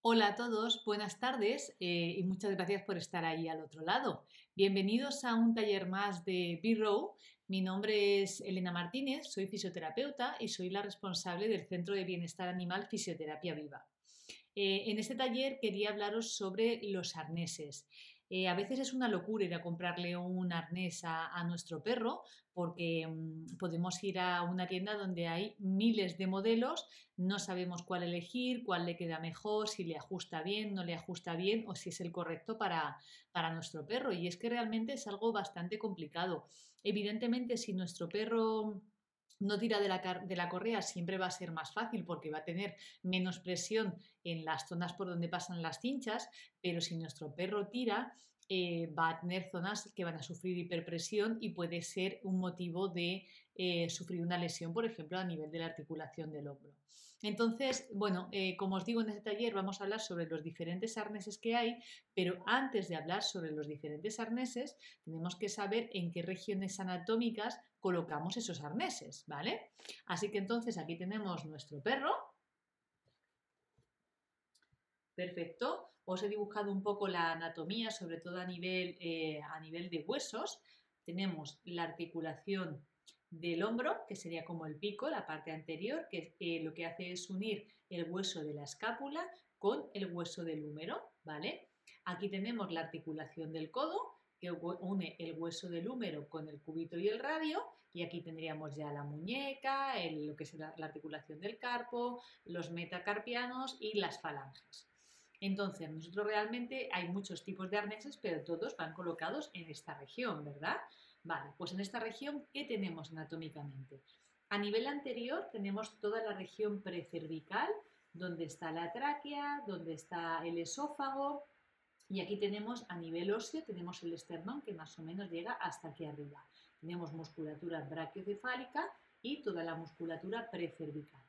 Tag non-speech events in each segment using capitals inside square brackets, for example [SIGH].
Hola a todos, buenas tardes eh, y muchas gracias por estar ahí al otro lado. Bienvenidos a un taller más de B-Row. Mi nombre es Elena Martínez, soy fisioterapeuta y soy la responsable del Centro de Bienestar Animal Fisioterapia Viva. Eh, en este taller quería hablaros sobre los arneses. Eh, a veces es una locura ir a comprarle un arnés a, nuestro perro porque mm, podemos ir a una tienda donde hay miles de modelos, no sabemos cuál elegir, cuál le queda mejor, si le ajusta bien, no le ajusta bien o si es el correcto para, para nuestro perro. Y es que realmente es algo bastante complicado. Evidentemente, si nuestro perro no tira de la, correa siempre va a ser más fácil porque va a tener menos presión en las zonas por donde pasan las cinchas, pero si nuestro perro tira, eh, va a tener zonas que van a sufrir hiperpresión y puede ser un motivo de eh, sufrir una lesión, por ejemplo, a nivel de la articulación del hombro. Entonces, bueno, eh, como os digo en este taller vamos a hablar sobre los diferentes arneses que hay, pero antes de hablar sobre los diferentes arneses, tenemos que saber en qué regiones anatómicas colocamos esos arneses, ¿vale? Así que entonces aquí tenemos nuestro perro, Perfecto. Os he dibujado un poco la anatomía, sobre todo a nivel, eh, a nivel de huesos. Tenemos la articulación del hombro, que sería como el pico, la parte anterior, que eh, lo que hace es unir el hueso de la escápula con el hueso del húmero, ¿vale? Aquí tenemos la articulación del codo, que une el hueso del húmero con el cúbito y el radio, y aquí tendríamos ya la muñeca, lo que es la articulación del carpo, los metacarpianos y las falanges. Entonces, nosotros realmente hay muchos tipos de arneses, pero todos van colocados en esta región, ¿verdad? Vale, pues en esta región, ¿qué tenemos anatómicamente? A nivel anterior tenemos toda la región precervical, donde está la tráquea, donde está el esófago, y aquí tenemos a nivel óseo, tenemos el esternón que más o menos llega hasta aquí arriba. Tenemos musculatura brachiocefálica y toda la musculatura precervical.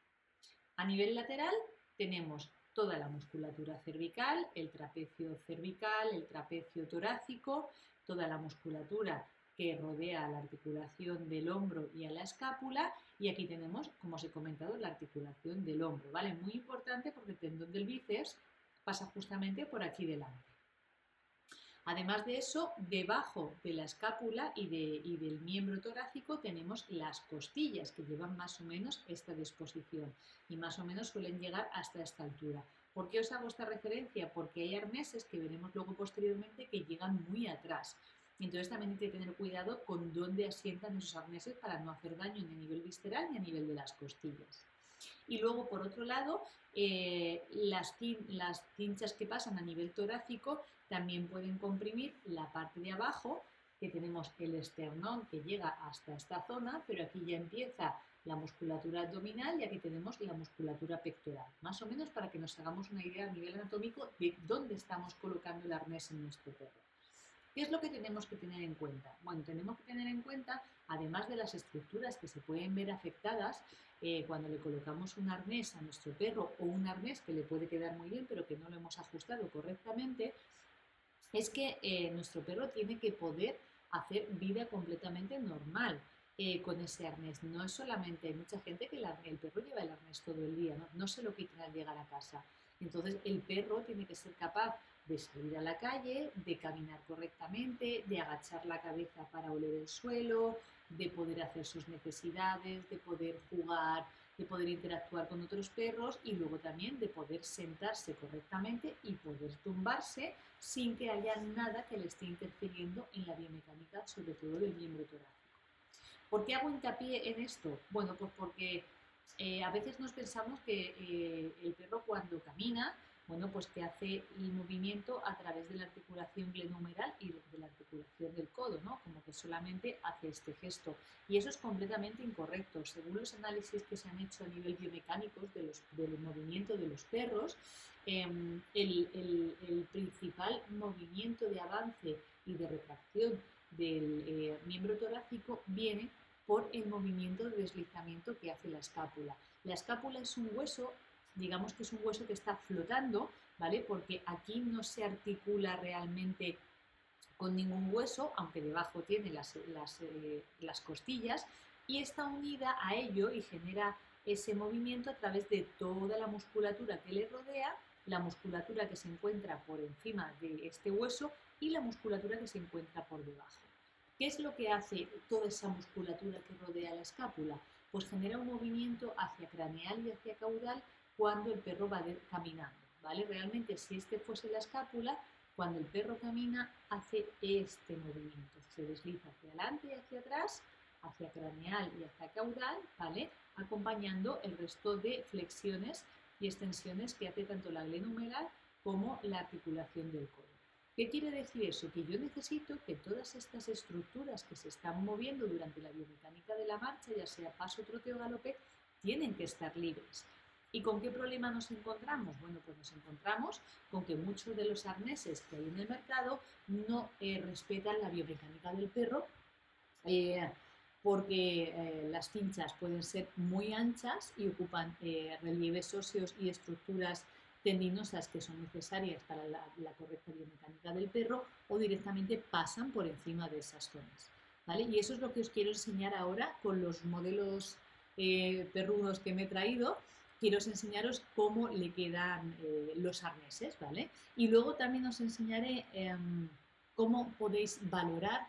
A nivel lateral tenemos toda la musculatura cervical, el trapecio cervical, el trapecio torácico, toda la musculatura que rodea la articulación del hombro y a la escápula y aquí tenemos, como os he comentado, la articulación del hombro, ¿vale? Muy importante porque el tendón del bíceps pasa justamente por aquí delante. Además de eso, debajo de la escápula y, del miembro torácico tenemos las costillas que llevan más o menos esta disposición y más o menos suelen llegar hasta esta altura. ¿Por qué os hago esta referencia? Porque hay arneses que veremos luego posteriormente que llegan muy atrás. Entonces también hay que tener cuidado con dónde asientan esos arneses para no hacer daño ni a nivel visceral ni a nivel de las costillas. Y luego, por otro lado, eh, las, las cinchas que pasan a nivel torácico también pueden comprimir la parte de abajo, que tenemos el esternón que llega hasta esta zona, pero aquí ya empieza la musculatura abdominal y aquí tenemos la musculatura pectoral. Más o menos para que nos hagamos una idea a nivel anatómico de dónde estamos colocando el arnés en nuestro perro. ¿Qué es lo que tenemos que tener en cuenta? Bueno, tenemos que tener en cuenta, además de las estructuras que se pueden ver afectadas eh, cuando le colocamos un arnés a nuestro perro o un arnés que le puede quedar muy bien pero que no lo hemos ajustado correctamente, es que eh, nuestro perro tiene que poder hacer vida completamente normal. Eh, con ese arnés. No es solamente, hay mucha gente que el, perro lleva el arnés todo el día, ¿no? se lo quitan al llegar a casa. Entonces el perro tiene que ser capaz de salir a la calle, de caminar correctamente, de agachar la cabeza para oler el suelo, de poder hacer sus necesidades, de poder jugar, de poder interactuar con otros perros y luego también de poder sentarse correctamente y poder tumbarse sin que haya nada que le esté interfiriendo en la biomecánica, sobre todo del miembro torácico. ¿Por qué hago hincapié en esto? Bueno, pues porque eh, a veces nos pensamos que eh, el perro cuando camina, bueno, pues que hace el movimiento a través de la articulación glenohumeral y de la articulación del codo, ¿no? Como que solamente hace este gesto. Y eso es completamente incorrecto. Según los análisis que se han hecho a nivel biomecánico del movimiento de los perros, em, el, principal movimiento de avance y de retracción del eh, miembro torácico viene por el movimiento de deslizamiento que hace la escápula. La escápula es un hueso, digamos que es un hueso que está flotando, ¿vale? Porque aquí no se articula realmente con ningún hueso, aunque debajo tiene las, las, eh, las costillas, y está unida a ello y genera ese movimiento a través de toda la musculatura que le rodea la musculatura que se encuentra por encima de este hueso y la musculatura que se encuentra por debajo. ¿Qué es lo que hace toda esa musculatura que rodea la escápula? Pues genera un movimiento hacia craneal y hacia caudal cuando el perro va caminando. ¿vale? Realmente si este fuese la escápula, cuando el perro camina hace este movimiento, se desliza hacia adelante y hacia atrás, hacia craneal y hacia caudal, ¿vale? acompañando el resto de flexiones y extensiones que hace tanto la glenohumeral como la articulación del codo. ¿Qué quiere decir eso? Que yo necesito que todas estas estructuras que se están moviendo durante la biomecánica de la marcha, ya sea paso, trote o galope, tienen que estar libres. ¿Y con qué problema nos encontramos? Bueno, pues nos encontramos con que muchos de los arneses que hay en el mercado no eh, respetan la biomecánica del perro eh, porque eh, las cinchas pueden ser muy anchas y ocupan relieves óseos y estructuras tendinosas que son necesarias para la, la, correcta biomecánica del perro o directamente pasan por encima de esas zonas. ¿vale? Y eso es lo que os quiero enseñar ahora con los modelos perrunos que me he traído quiero enseñaros cómo le quedan eh, los arneses, ¿vale? Y luego también os enseñaré em, cómo podéis valorar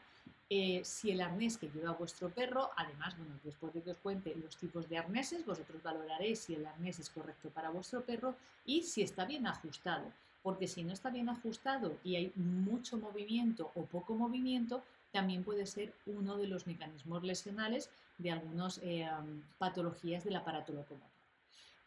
eh, si el arnés que lleva vuestro perro, además, bueno, después de que os cuente los tipos de arneses, vosotros valoraréis si el arnés es correcto para vuestro perro y si está bien ajustado. Porque si no está bien ajustado y hay mucho movimiento o poco movimiento, también puede ser uno de los mecanismos lesionales de algunas eh, patologías del aparato locomotor.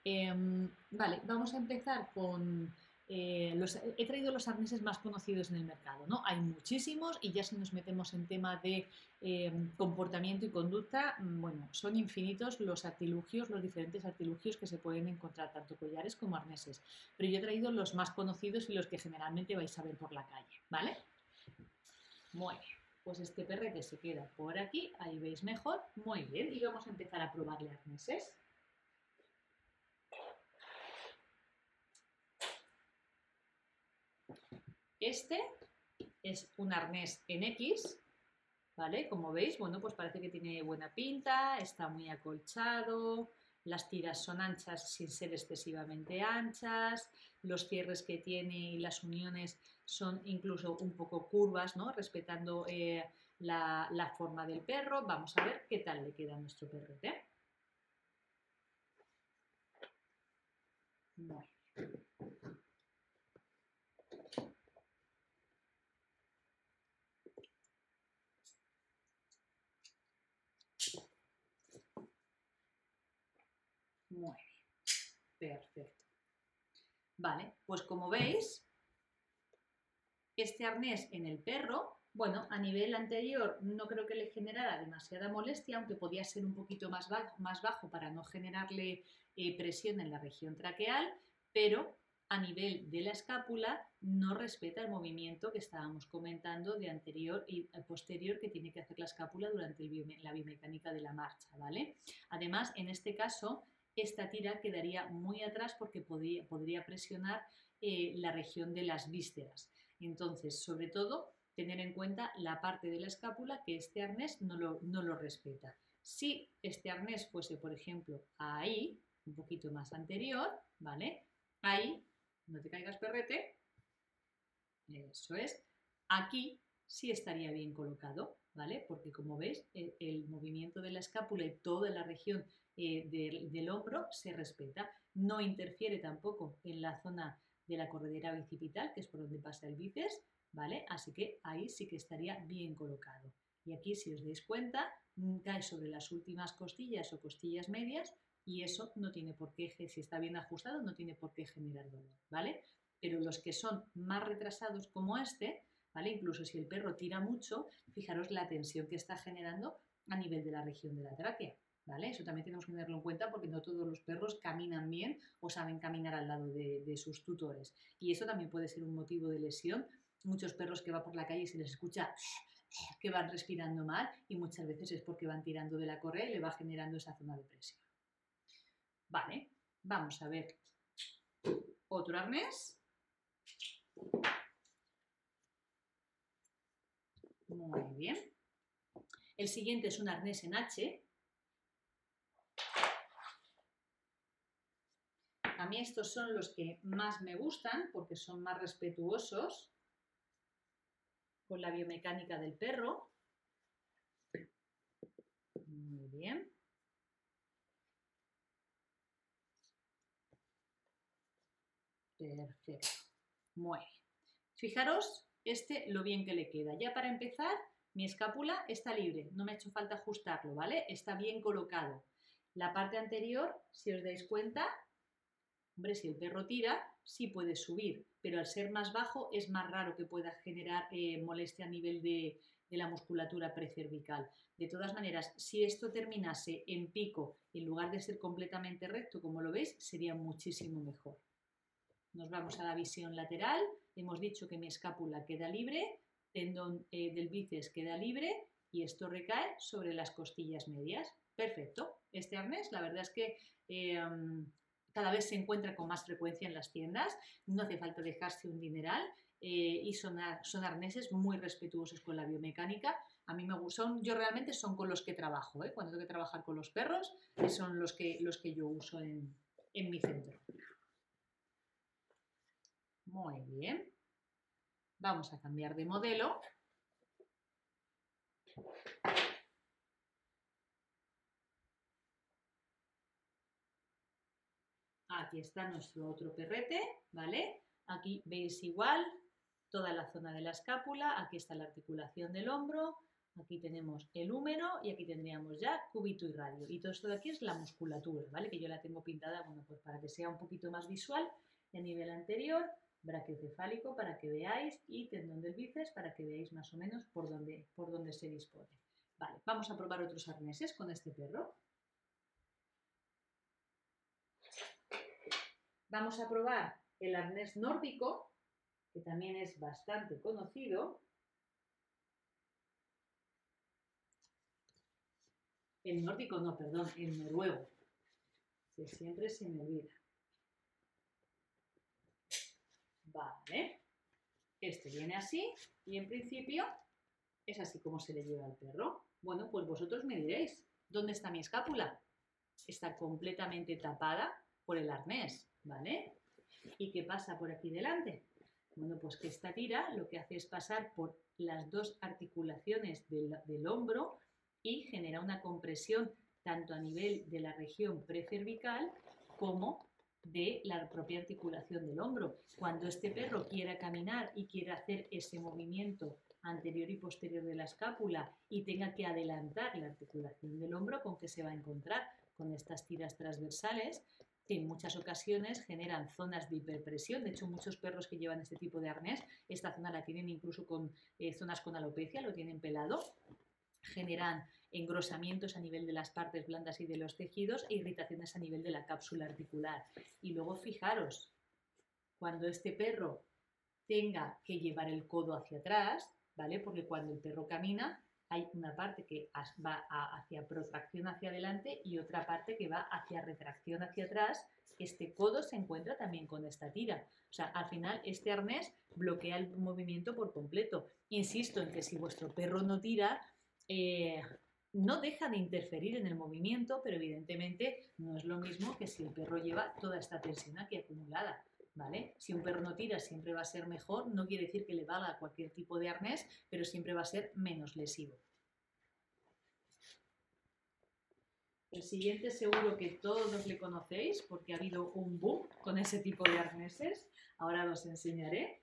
Em, vale, vamos a empezar con... Eh, los, he traído los arneses más conocidos en el mercado, ¿no? Hay muchísimos y ya si nos metemos en tema de em, comportamiento y conducta, mm, bueno, son infinitos los artilugios, los diferentes artilugios que se pueden encontrar, tanto collares como arneses. Pero yo he traído los más conocidos y los que generalmente vais a ver por la calle, ¿vale? Muy bien, pues este perrete se queda por aquí, ahí veis mejor, muy bien, y vamos a empezar a probarle arneses. Este es un arnés en X, ¿vale? Como veis, bueno, pues parece que tiene buena pinta, está muy acolchado, las tiras son anchas sin ser excesivamente anchas, los cierres que tiene y las uniones son incluso un poco curvas, ¿no? Respetando eh, la, forma del perro. Vamos a ver qué tal le queda a nuestro perrete. Muy bien. Perfecto. Vale, pues como veis, este arnés en el perro, bueno, a nivel anterior no creo que le generara demasiada molestia, aunque podía ser un poquito más bajo, más bajo para no generarle eh, presión en la región traqueal, pero a nivel de la escápula no respeta el movimiento que estábamos comentando de anterior y posterior que tiene que hacer la escápula durante la biomecánica de la marcha, ¿vale? Además, en este caso, esta tira quedaría muy atrás porque podría, presionar eh, la región de las vísceras. Entonces, sobre todo, tener en cuenta la parte de la escápula que este arnés no lo, no lo respeta. Si este arnés fuese, por ejemplo, ahí, un poquito más anterior, ¿vale? Ahí, no te caigas perrete, eso es, aquí sí estaría bien colocado, ¿vale? Porque como veis, el movimiento de la escápula y toda la región eh, del, hombro se respeta. No interfiere tampoco en la zona de la corredera bicipital, que es por donde pasa el bíceps, ¿vale? Así que ahí sí que estaría bien colocado. Y aquí, si os dais cuenta, cae sobre las últimas costillas o costillas medias y eso no tiene por qué, si está bien ajustado, no tiene por qué generar dolor, ¿vale? Pero los que son más retrasados como este, ¿vale? Incluso si el perro tira mucho, fijaros la tensión que está generando a nivel de la región de la tráquea. ¿Vale? Eso también tenemos que tenerlo en cuenta porque no todos los perros caminan bien o saben caminar al lado de, sus tutores. Y eso también puede ser un motivo de lesión. Muchos perros que van por la calle y se les escucha [LAUGHS] que van respirando mal y muchas veces es porque van tirando de la correa y le va generando esa zona de presión. Vale, vamos a ver otro arnés. Muy bien. El siguiente es un arnés en H, A mí estos son los que más me gustan porque son más respetuosos con la biomecánica del perro. Muy bien. Perfecto. Muy bien. Fijaros este lo bien que le queda. Ya para empezar, mi escápula está libre, no me ha hecho falta ajustarlo, ¿vale? Está bien colocado. La parte anterior, si os dais cuenta, hombre, si el perro tira, sí puede subir, pero al ser más bajo es más raro que pueda generar eh, molestia a nivel de, de la musculatura precervical. De todas maneras, si esto terminase en pico en lugar de ser completamente recto, como lo veis, sería muchísimo mejor. Nos vamos a la visión lateral. Hemos dicho que mi escápula queda libre, tendón eh, del bíceps queda libre y esto recae sobre las costillas medias. Perfecto. Este arnés, la verdad es que eh, cada vez se encuentra con más frecuencia en las tiendas. No hace falta dejarse un dineral eh, y son, arneses muy respetuosos con la biomecánica. A mí me gustan, yo realmente son con los que trabajo. Cuando tengo que trabajar con los perros, son los que, los que yo uso en mi centro. Muy bien. Vamos a cambiar de modelo. Aquí está nuestro otro perrete, ¿vale? Aquí veis igual toda la zona de la escápula, aquí está la articulación del hombro, aquí tenemos el húmero y aquí tendríamos ya cúbito y radio. Y todo esto de aquí es la musculatura, ¿vale? Que yo la tengo pintada, pues para que sea un poquito más visual. A nivel anterior brachiocefálico para que veáis y tendón del bíceps para que veáis más o menos por dónde, por dónde se dispone. Vale, vamos a probar otros arneses con este perro. Vamos a probar el arnés nórdico, que también es bastante conocido. El nórdico no, perdón, el noruego, que siempre se me olvida. Vale. Este viene así y en principio es así como se le lleva al perro. Bueno, pues vosotros me diréis, ¿dónde está mi escápula? Está completamente tapada por el arnés, ¿vale? ¿Y qué pasa por aquí delante? Bueno, pues que esta tira lo que hace es pasar por las dos articulaciones del, del hombro y genera una compresión tanto a nivel de la región precervical como de la propia articulación del hombro. Cuando este perro quiera caminar y quiera hacer ese movimiento anterior y posterior de la escápula y tenga que adelantar la articulación del hombro, ¿con que se va a encontrar? Con estas tiras transversales que en muchas ocasiones generan zonas de hiperpresión. De hecho, muchos perros que llevan este tipo de arnés, esta zona la tienen incluso con eh, zonas con alopecia, lo tienen pelado, generan engrosamientos a nivel de las partes blandas y de los tejidos e irritaciones a nivel de la cápsula articular. Y luego fijaros, cuando este perro tenga que llevar el codo hacia atrás, ¿vale? Porque cuando el perro camina hay una parte que va hacia protracción hacia adelante y otra parte que va hacia retracción hacia atrás. Este codo se encuentra también con esta tira. O sea, al final este arnés bloquea el movimiento por completo. Insisto en que si vuestro perro no tira, eh, no deja de interferir en el movimiento, pero evidentemente no es lo mismo que si el perro lleva toda esta tensión aquí acumulada. ¿Vale? Si un perro no tira siempre va a ser mejor, no quiere decir que le valga cualquier tipo de arnés, pero siempre va a ser menos lesivo. El siguiente seguro que todos le conocéis porque ha habido un boom con ese tipo de arneses. Ahora los enseñaré.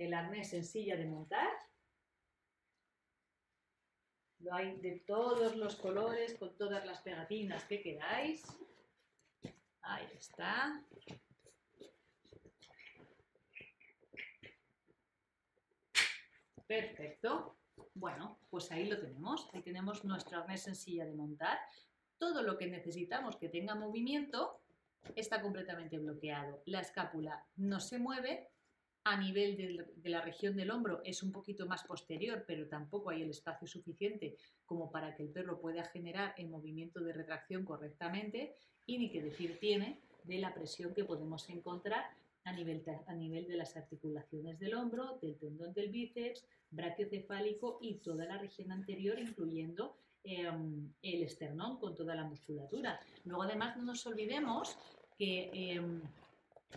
El arnés en silla de montar. Lo hay de todos los colores, con todas las pegatinas que queráis. Ahí está. Perfecto. Bueno, pues ahí lo tenemos. Ahí tenemos nuestro arnés en silla de montar. Todo lo que necesitamos que tenga movimiento está completamente bloqueado. La escápula no se mueve a nivel de, la región del hombro es un poquito más posterior, pero tampoco hay el espacio suficiente como para que el perro pueda generar el movimiento de retracción correctamente y ni que decir tiene de la presión que podemos encontrar a nivel, a nivel de las articulaciones del hombro, del tendón del bíceps, brachiocefálico y toda la región anterior, incluyendo em, el esternón con toda la musculatura. Luego, además, no nos olvidemos que em,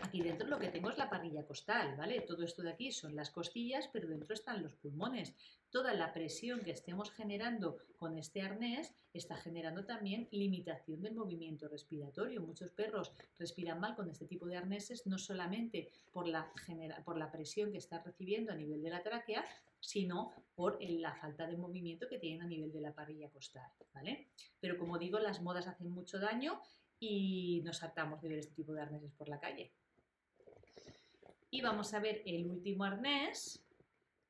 Aquí dentro lo que tengo es la parrilla costal, ¿vale? Todo esto de aquí son las costillas, pero dentro están los pulmones. Toda la presión que estemos generando con este arnés está generando también limitación del movimiento respiratorio. Muchos perros respiran mal con este tipo de arneses, no solamente por la, por la presión que están recibiendo a nivel de la tráquea, sino por la falta de movimiento que tienen a nivel de la parrilla costal, ¿vale? Pero como digo, las modas hacen mucho daño y nos hartamos de ver este tipo de arneses por la calle. Y vamos a ver el último arnés,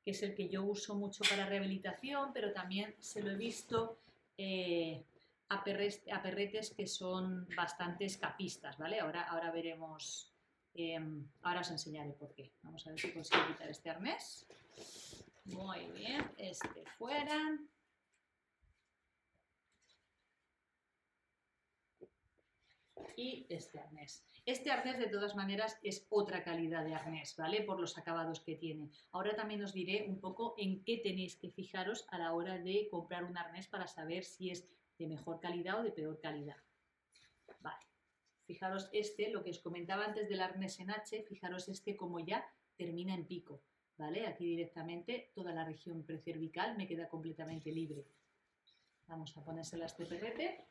que es el que yo uso mucho para rehabilitación, pero también se lo he visto eh, a, perretes que son bastante escapistas, ¿vale? Ahora, ahora veremos, em, ahora os enseñaré por qué. Vamos a ver si consigo quitar este arnés. Muy bien, este fuera. y este arnés. Este arnés de todas maneras es otra calidad de arnés, ¿vale? Por los acabados que tiene. Ahora también os diré un poco en qué tenéis que fijaros a la hora de comprar un arnés para saber si es de mejor calidad o de peor calidad. Vale. Fijaros este, lo que os comentaba antes del arnés en H, fijaros este como ya termina en pico, ¿vale? Aquí directamente toda la región precervical me queda completamente libre. Vamos a ponérsela a este perrete.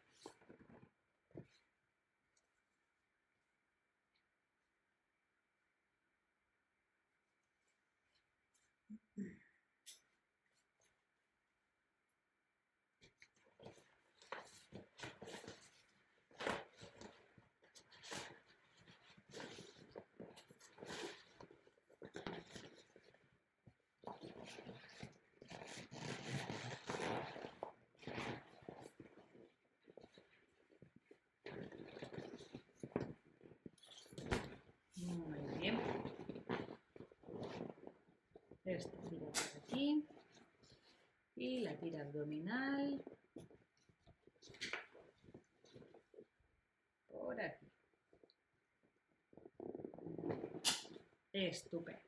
Esta tira por aquí. Y la tira abdominal. Por aquí. Estupendo.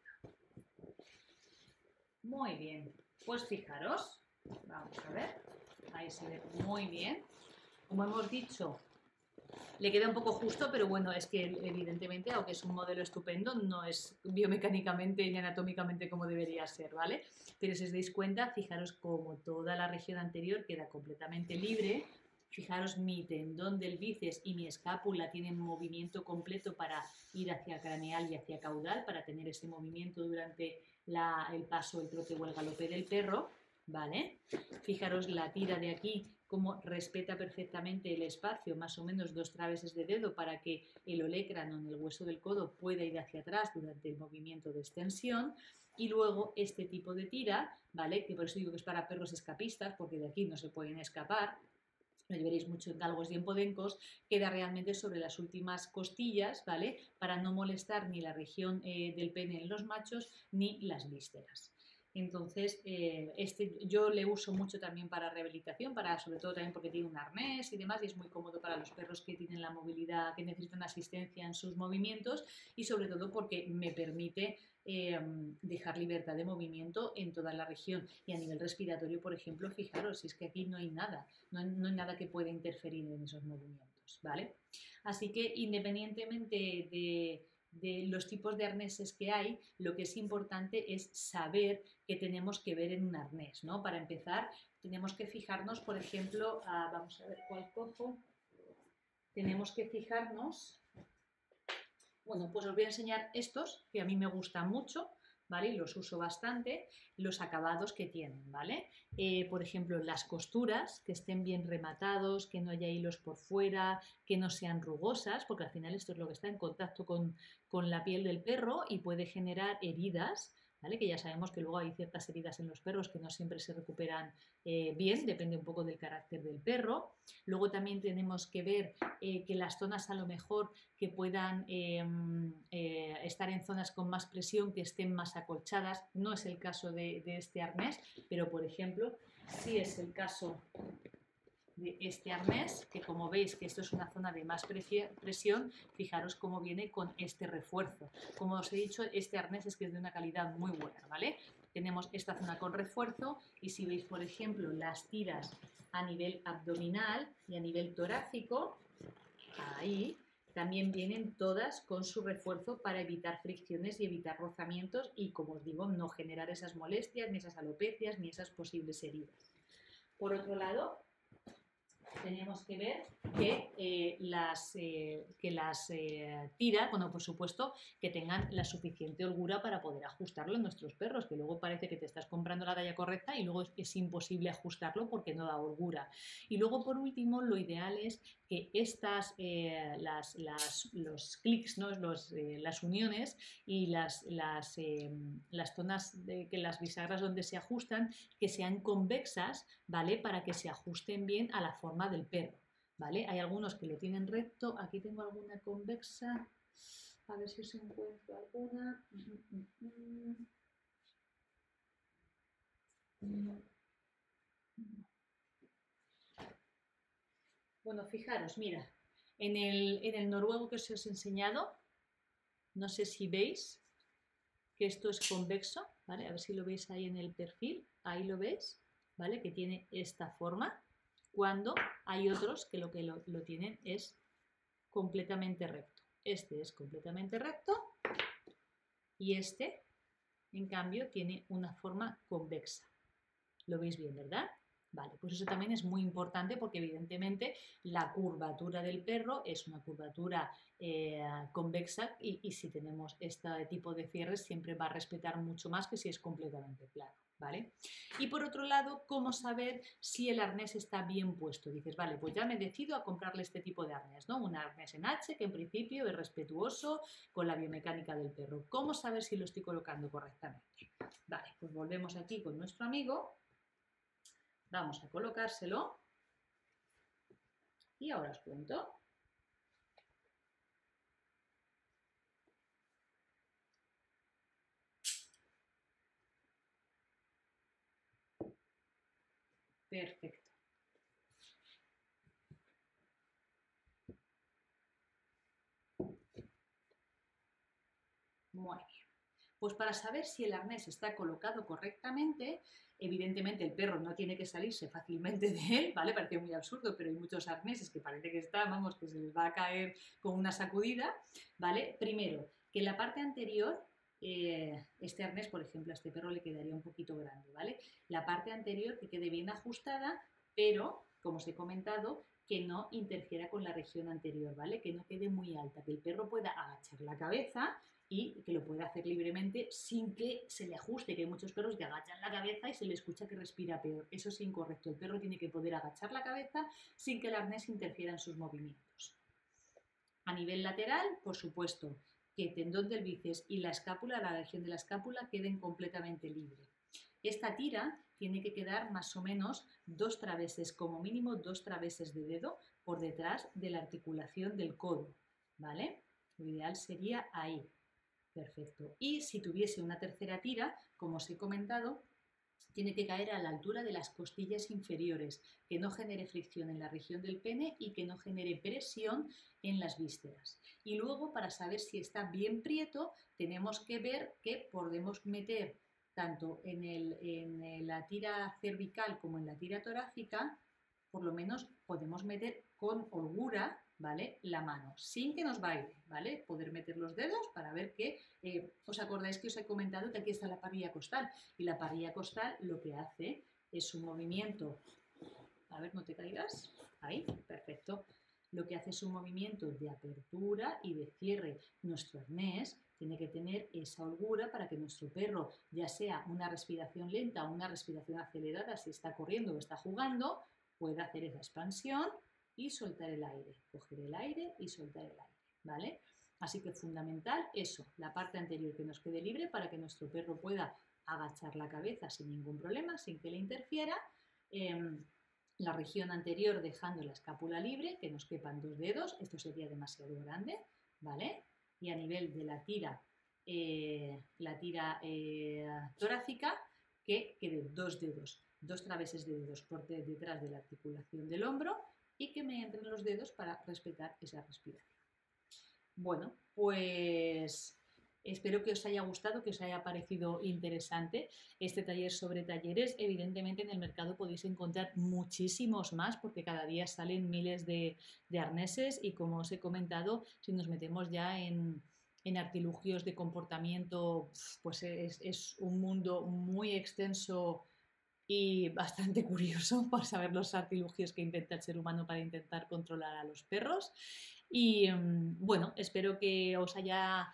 Muy bien. Pues fijaros. Vamos a ver. Ahí se ve muy bien. Como hemos dicho, le queda un poco justo, pero bueno, es que evidentemente, aunque es un modelo estupendo, no es biomecánicamente ni anatómicamente como debería ser, ¿vale? Pero si os dais cuenta, fijaros como toda la región anterior queda completamente libre. Fijaros, mi tendón del bíceps y mi escápula tienen movimiento completo para ir hacia craneal y hacia caudal, para tener ese movimiento durante el paso, el trote o el galope del perro, ¿vale? Fijaros la tira de aquí cómo respeta perfectamente el espacio, más o menos dos traveses de dedo para que el olecrano en el hueso del codo pueda ir hacia atrás durante el movimiento de extensión. Y luego este tipo de tira, ¿vale? Que por eso digo que es para perros escapistas, porque de aquí no se pueden escapar, lo veréis mucho en galgos y en podencos, queda realmente sobre las últimas costillas, ¿vale? Para no molestar ni la región eh, del pene en los machos ni las vísceras. Entonces, eh, este yo le uso mucho también para rehabilitación, para, sobre todo también porque tiene un arnés y demás, y es muy cómodo para los perros que tienen la movilidad, que necesitan asistencia en sus movimientos, y sobre todo porque me permite eh, dejar libertad de movimiento en toda la región. Y a nivel respiratorio, por ejemplo, fijaros, es que aquí no hay nada, no no hay nada que pueda interferir en esos movimientos, ¿vale? Así que independientemente de de los tipos de arneses que hay, lo que es importante es saber qué tenemos que ver en un arnés, ¿no? Para empezar, tenemos que fijarnos, por ejemplo, vamos a ver cuál cojo, tenemos que fijarnos, bueno, pues os voy a enseñar estos, que a mí me gustan mucho, ¿vale? Los uso bastante, los acabados que tienen, ¿vale? Eh, por ejemplo, las costuras, que estén bien rematados, que no haya hilos por fuera, que no sean rugosas, porque al final esto es lo que está en contacto con, con la piel del perro y puede generar heridas que ya sabemos que luego hay ciertas heridas en los perros que no siempre se recuperan eh, bien, depende un poco del carácter del perro. Luego también tenemos que ver eh, que las zonas a lo mejor que puedan em, eh, estar en zonas con más presión, que estén más acolchadas, no es el caso de, de este arnés, pero por ejemplo, sí es el caso de este arnés, que como veis que esto es una zona de más presión, fijaros cómo viene con este refuerzo. Como os he dicho, este arnés es que es de una calidad muy buena, ¿vale? Tenemos esta zona con refuerzo y si veis, por ejemplo, las tiras a nivel abdominal y a nivel torácico, ahí también vienen todas con su refuerzo para evitar fricciones y evitar rozamientos y, como os digo, no generar esas molestias, ni esas alopecias, ni esas posibles heridas. Por otro lado, tenemos que ver que eh, las, eh, que las eh, tiras, bueno, por supuesto, que tengan la suficiente holgura para poder ajustarlo en nuestros perros, que luego parece que te estás comprando la talla correcta y luego es, imposible ajustarlo porque no da holgura. Y luego, por último, lo ideal es que estas, las, los clics, ¿no? Los, las uniones y las, las, las zonas de que las bisagras donde se ajustan, que sean convexas, ¿vale? Para que se ajusten bien a la forma del perro. ¿vale? Hay algunos que lo tienen recto, aquí tengo alguna convexa, a ver si os encuentro alguna. Bueno, fijaros, mira, en el, en el noruego que os he enseñado, no sé si veis que esto es convexo, ¿vale? A ver si lo veis ahí en el perfil, ahí lo veis, ¿vale? Que tiene esta forma, cuando hay otros que lo que lo, tienen es completamente recto. Este es completamente recto y este, en cambio, tiene una forma convexa. ¿Lo veis bien, verdad? Vale, pues eso también es muy importante porque evidentemente la curvatura del perro es una curvatura eh, convexa y, y, si tenemos este tipo de cierres siempre va a respetar mucho más que si es completamente plano. ¿vale? Y por otro lado, ¿cómo saber si el arnés está bien puesto? Dices, vale, pues ya me decido a comprarle este tipo de arnés, ¿no? Un arnés en H que en principio es respetuoso con la biomecánica del perro. ¿Cómo saber si lo estoy colocando correctamente? Vale, pues volvemos aquí con nuestro amigo. Vamos a colocárselo. Y ahora os cuento. Perfecto. Muy bien. Pues para saber si el arnés está colocado correctamente, evidentemente el perro no tiene que salirse fácilmente [LAUGHS] de él, ¿vale? Parece muy absurdo, pero hay muchos arneses que parece que están, vamos, que se les va a caer con una sacudida, ¿vale? Primero, que la parte anterior eh, este arnés, por ejemplo, a este perro le quedaría un poquito grande, ¿vale? La parte anterior que quede bien ajustada, pero, como os he comentado, que no interfiera con la región anterior, ¿vale? Que no quede muy alta, que el perro pueda agachar la cabeza y que lo pueda hacer libremente sin que se le ajuste, que hay muchos perros que agachan la cabeza y se le escucha que respira peor. Eso es incorrecto. El perro tiene que poder agachar la cabeza sin que el arnés interfiera en sus movimientos. A nivel lateral, por supuesto, que el tendón del bíceps y la escápula, la región de la escápula, queden completamente libre. Esta tira tiene que quedar más o menos dos traveses, como mínimo dos traveses de dedo por detrás de la articulación del codo, ¿vale? Lo ideal sería ahí. Perfecto. Y si tuviese una tercera tira, como os he comentado, tiene que caer a la altura de las costillas inferiores, que no genere fricción en la región del pene y que no genere presión en las vísceras. Y luego, para saber si está bien prieto, tenemos que ver que podemos meter tanto en, en la tira cervical como en la tira torácica, por lo menos podemos meter con holgura ¿vale? La mano, sin que nos baile, ¿vale? Poder meter los dedos para ver que, eh, ¿os acordáis que os he comentado que aquí está la parrilla costal? Y la parrilla costal lo que hace es un movimiento, a ver, no te caigas, ahí, perfecto. Lo que hace es un movimiento de apertura y de cierre. Nuestro arnés tiene que tener esa holgura para que nuestro perro, ya sea una respiración lenta o una respiración acelerada, si está corriendo o está jugando, pueda hacer esa expansión y soltar el aire. Coger el aire y soltar el aire, ¿vale? Así que fundamental eso, la parte anterior que nos quede libre para que nuestro perro pueda agachar la cabeza sin ningún problema, sin que le interfiera. Em, la región anterior dejando la escápula libre, que nos quepan dos dedos, esto sería demasiado grande, ¿vale? Y a nivel de la tira, eh, la tira eh, torácica, que quede dos dedos dos traveses de dedos por detrás de la articulación del hombro y que me entren los dedos para respetar esa respiración. Bueno, pues Espero que os haya gustado, que os haya parecido interesante este taller sobre talleres. Evidentemente en el mercado podéis encontrar muchísimos más porque cada día salen miles de, arneses y como os he comentado, si nos metemos ya en, artilugios de comportamiento, pues es, un mundo muy extenso y bastante [LAUGHS] curioso por saber los artilugios que inventa el ser humano para intentar controlar a los perros. Y mm, bueno, espero que os haya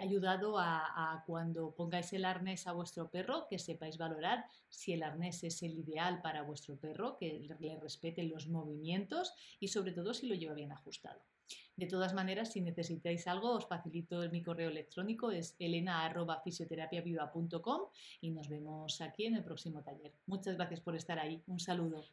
ayudado a, cuando pongáis el arnés a vuestro perro, que sepáis valorar si el arnés es el ideal para vuestro perro, que le respete los movimientos y sobre todo si lo lleva bien ajustado. De todas maneras, si necesitáis algo, os facilito mi correo electrónico, es elena.fisioterapiaviva.com y nos vemos aquí en el próximo taller. Muchas gracias por estar ahí. Un saludo.